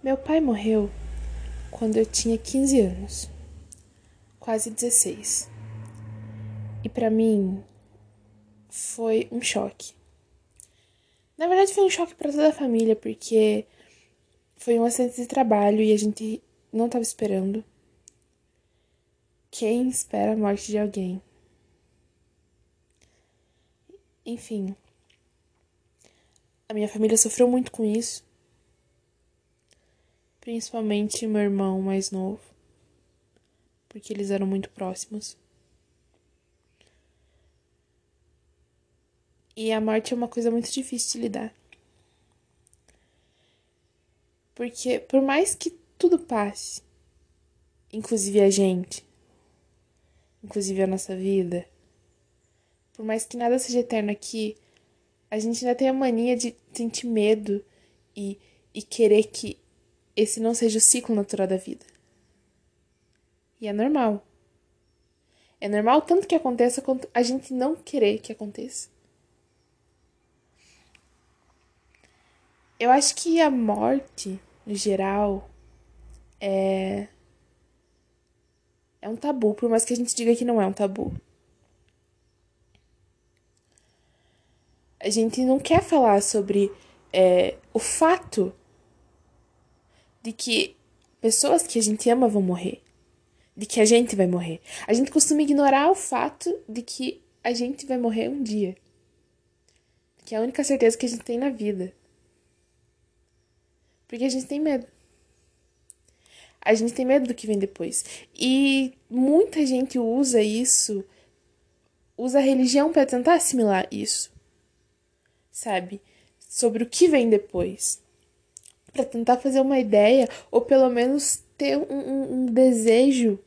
Meu pai morreu quando eu tinha 15 anos, quase 16. E para mim foi um choque. Na verdade, foi um choque para toda a família, porque foi um acidente de trabalho e a gente não estava esperando. Quem espera a morte de alguém? Enfim, a minha família sofreu muito com isso principalmente meu irmão mais novo, porque eles eram muito próximos. E a morte é uma coisa muito difícil de lidar. Porque por mais que tudo passe, inclusive a gente, inclusive a nossa vida, por mais que nada seja eterno aqui, a gente ainda tem a mania de sentir medo e, e querer que esse não seja o ciclo natural da vida. E é normal. É normal tanto que aconteça quanto a gente não querer que aconteça. Eu acho que a morte, no geral, é. É um tabu, por mais que a gente diga que não é um tabu. A gente não quer falar sobre é, o fato de que pessoas que a gente ama vão morrer, de que a gente vai morrer. A gente costuma ignorar o fato de que a gente vai morrer um dia. Que é a única certeza que a gente tem na vida. Porque a gente tem medo. A gente tem medo do que vem depois. E muita gente usa isso, usa a religião para tentar assimilar isso. Sabe? Sobre o que vem depois para tentar fazer uma ideia ou pelo menos ter um, um, um, desejo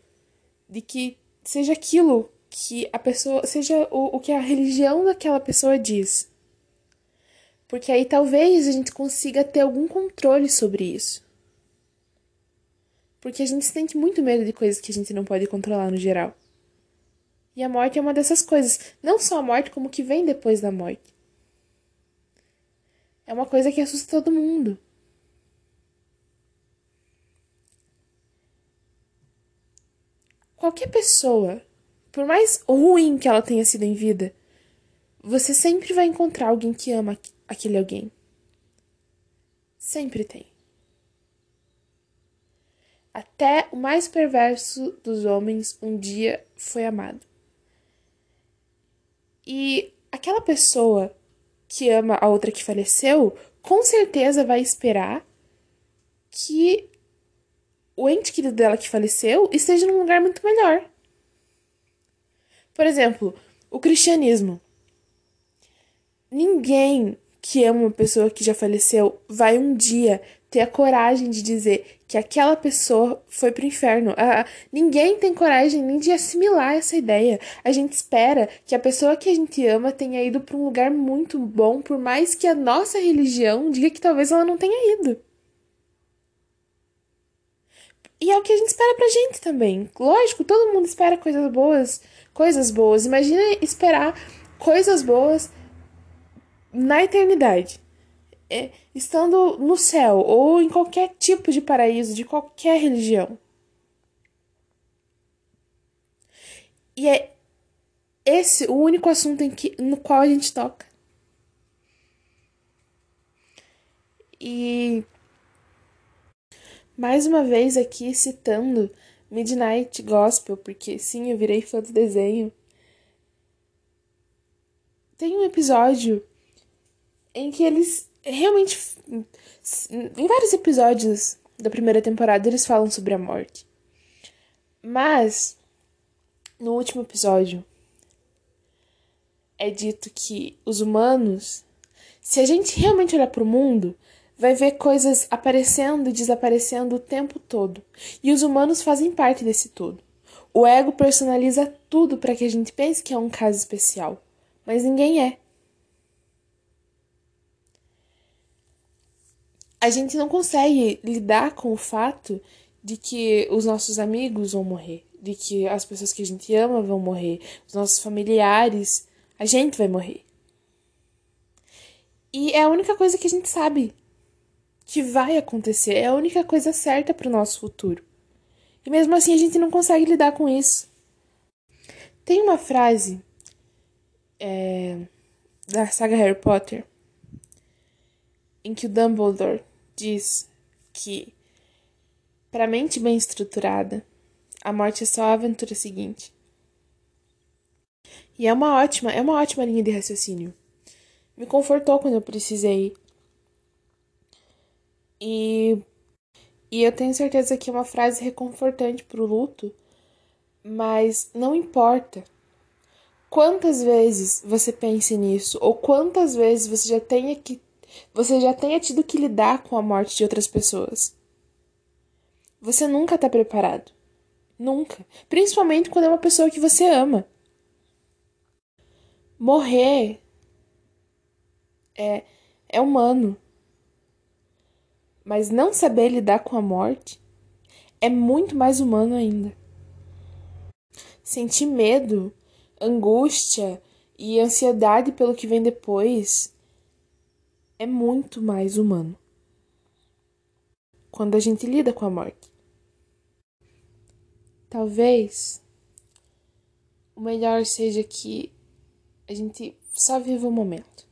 de que seja aquilo que a pessoa seja o, o que a religião daquela pessoa diz. Porque aí talvez a gente consiga ter algum controle sobre isso. Porque a gente sente muito medo de coisas que a gente não pode controlar no geral. E a morte é uma dessas coisas. Não só a morte, como o que vem depois da morte. É uma coisa que assusta todo mundo. Qualquer pessoa, por mais ruim que ela tenha sido em vida, você sempre vai encontrar alguém que ama aquele alguém. Sempre tem. Até o mais perverso dos homens um dia foi amado. E aquela pessoa que ama a outra que faleceu, com certeza vai esperar que o ente querido dela que faleceu esteja num lugar muito melhor. Por exemplo, o cristianismo. Ninguém que ama uma pessoa que já faleceu vai um dia ter a coragem de dizer que aquela pessoa foi pro inferno. Ah, ninguém tem coragem nem de assimilar essa ideia. A gente espera que a pessoa que a gente ama tenha ido para um lugar muito bom, por mais que a nossa religião diga que talvez ela não tenha ido. E é o que a gente espera pra gente também. Lógico, todo mundo espera coisas boas, coisas boas. Imagina esperar coisas boas na eternidade. É, estando no céu ou em qualquer tipo de paraíso, de qualquer religião. E é esse o único assunto em que, no qual a gente toca. E mais uma vez aqui citando Midnight Gospel, porque sim, eu virei fã do desenho. Tem um episódio em que eles realmente. Em vários episódios da primeira temporada eles falam sobre a morte. Mas, no último episódio, é dito que os humanos, se a gente realmente olhar para o mundo, vai ver coisas aparecendo e desaparecendo o tempo todo. E os humanos fazem parte desse todo. O ego personaliza tudo para que a gente pense que é um caso especial, mas ninguém é. A gente não consegue lidar com o fato de que os nossos amigos vão morrer, de que as pessoas que a gente ama vão morrer, os nossos familiares, a gente vai morrer. E é a única coisa que a gente sabe que vai acontecer, é a única coisa certa para o nosso futuro. E mesmo assim a gente não consegue lidar com isso. Tem uma frase é, da saga Harry Potter em que o Dumbledore diz que para a mente bem estruturada, a morte é só a aventura seguinte. E é uma ótima, é uma ótima linha de raciocínio. Me confortou quando eu precisei. E e eu tenho certeza que é uma frase reconfortante pro luto, mas não importa quantas vezes você pense nisso ou quantas vezes você já tenha que você já tenha tido que lidar com a morte de outras pessoas. Você nunca está preparado. Nunca. Principalmente quando é uma pessoa que você ama. Morrer é, é humano. Mas não saber lidar com a morte é muito mais humano ainda. Sentir medo, angústia e ansiedade pelo que vem depois é muito mais humano. Quando a gente lida com a morte. Talvez o melhor seja que a gente só viva o momento.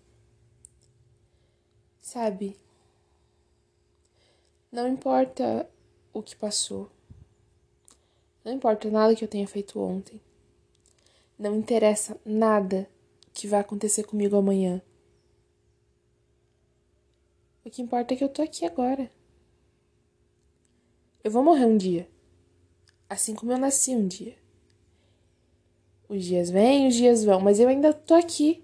Sabe? Não importa o que passou. Não importa nada que eu tenha feito ontem. Não interessa nada que vai acontecer comigo amanhã. O que importa é que eu tô aqui agora. Eu vou morrer um dia. Assim como eu nasci um dia. Os dias vêm, os dias vão, mas eu ainda tô aqui.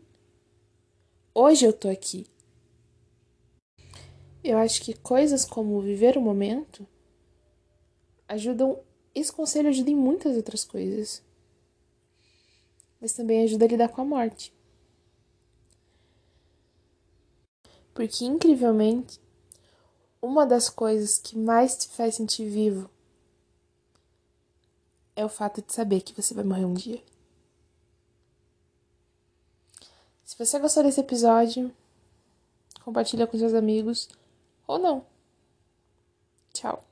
Hoje eu tô aqui. Eu acho que coisas como viver o momento ajudam. Esse conselho ajuda em muitas outras coisas. Mas também ajuda a lidar com a morte. Porque, incrivelmente, uma das coisas que mais te faz sentir vivo é o fato de saber que você vai morrer um dia. Se você gostou desse episódio, compartilha com seus amigos ou não. Tchau.